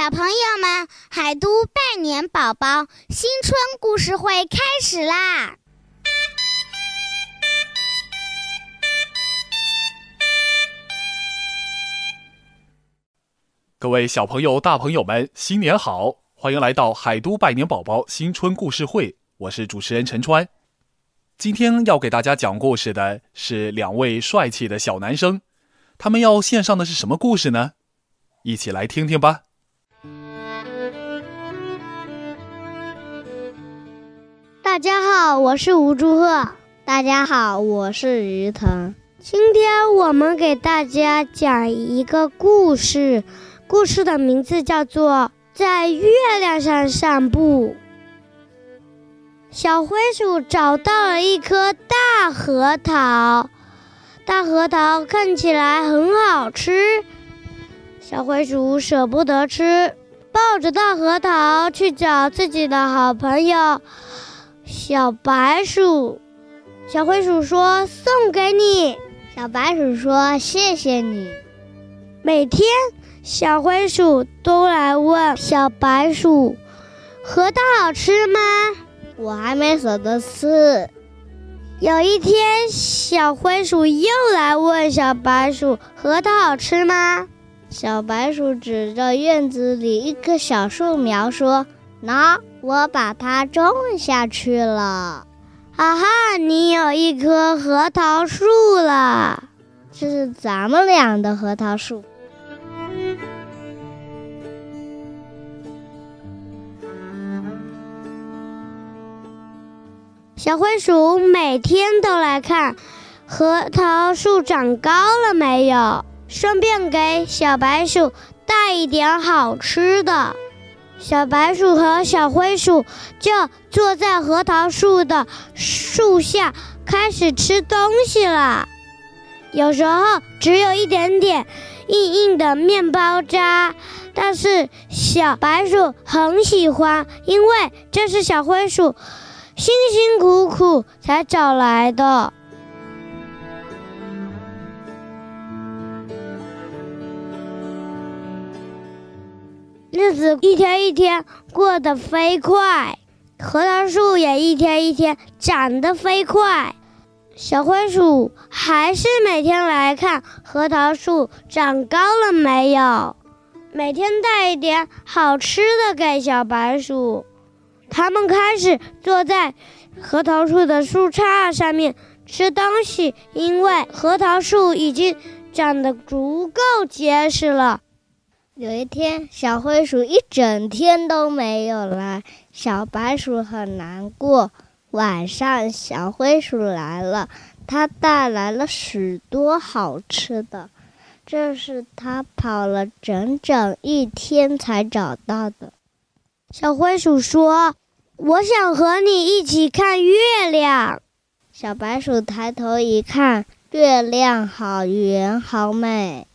小朋友们，海都拜年宝宝新春故事会开始啦！各位小朋友、大朋友们，新年好！欢迎来到海都拜年宝宝新春故事会，我是主持人陈川。今天要给大家讲故事的是两位帅气的小男生，他们要献上的是什么故事呢？一起来听听吧。大家好，我是吴祝贺。大家好，我是于腾。今天我们给大家讲一个故事，故事的名字叫做《在月亮上散步》。小灰鼠找到了一颗大核桃，大核桃看起来很好吃。小灰鼠舍不得吃，抱着大核桃去找自己的好朋友。小白鼠，小灰鼠说：“送给你。”小白鼠说：“谢谢你。”每天，小灰鼠都来问小白鼠：“核桃好吃吗？”我还没舍得吃。有一天，小灰鼠又来问小白鼠：“核桃好吃吗？”小白鼠指着院子里一棵小树苗说：“喏。”我把它种下去了，哈哈！你有一棵核桃树了，这是咱们俩的核桃树。小灰鼠每天都来看核桃树长高了没有，顺便给小白鼠带一点好吃的。小白鼠和小灰鼠就坐在核桃树的树下，开始吃东西了。有时候只有一点点硬硬的面包渣，但是小白鼠很喜欢，因为这是小灰鼠辛辛苦苦才找来的。日子一天一天过得飞快，核桃树也一天一天长得飞快。小灰鼠还是每天来看核桃树长高了没有，每天带一点好吃的给小白鼠。他们开始坐在核桃树的树杈上面吃东西，因为核桃树已经长得足够结实了。有一天，小灰鼠一整天都没有来，小白鼠很难过。晚上，小灰鼠来了，它带来了许多好吃的，这是它跑了整整一天才找到的。小灰鼠说：“我想和你一起看月亮。”小白鼠抬头一看，月亮好圆，好美。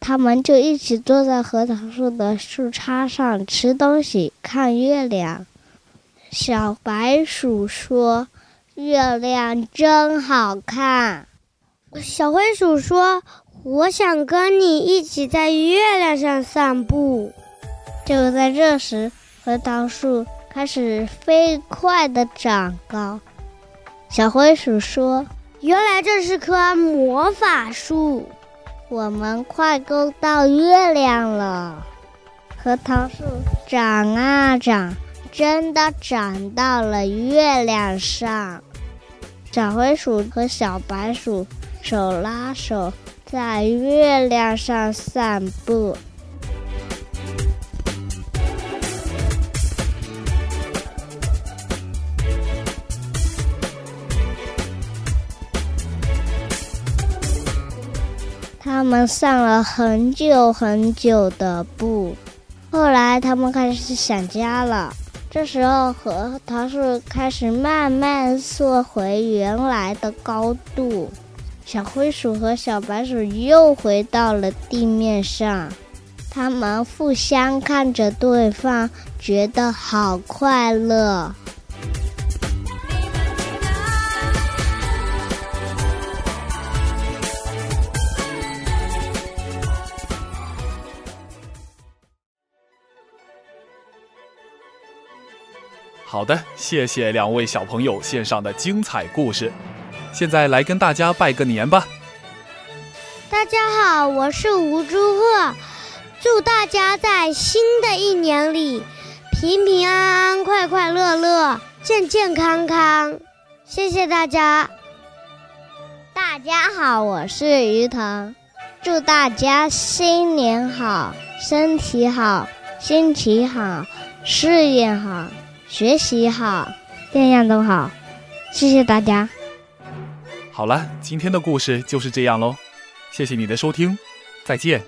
他们就一起坐在核桃树的树杈上吃东西、看月亮。小白鼠说：“月亮真好看。”小灰鼠说：“我想跟你一起在月亮上散步。”就在这时，核桃树开始飞快地长高。小灰鼠说：“原来这是棵魔法树。”我们快够到月亮了，核桃树长啊长，真的长到了月亮上。小灰鼠和小白鼠手拉手在月亮上散步。他们散了很久很久的步，后来他们开始想家了。这时候，核桃树开始慢慢缩回原来的高度。小灰鼠和小白鼠又回到了地面上，他们互相看着对方，觉得好快乐。好的，谢谢两位小朋友献上的精彩故事。现在来跟大家拜个年吧！大家好，我是吴祝贺，祝大家在新的一年里平平安安、快快乐乐、健健康康。谢谢大家！大家好，我是于腾，祝大家新年好，身体好，心情好，事业好，学习好，样样都好。谢谢大家。好了，今天的故事就是这样喽，谢谢你的收听，再见。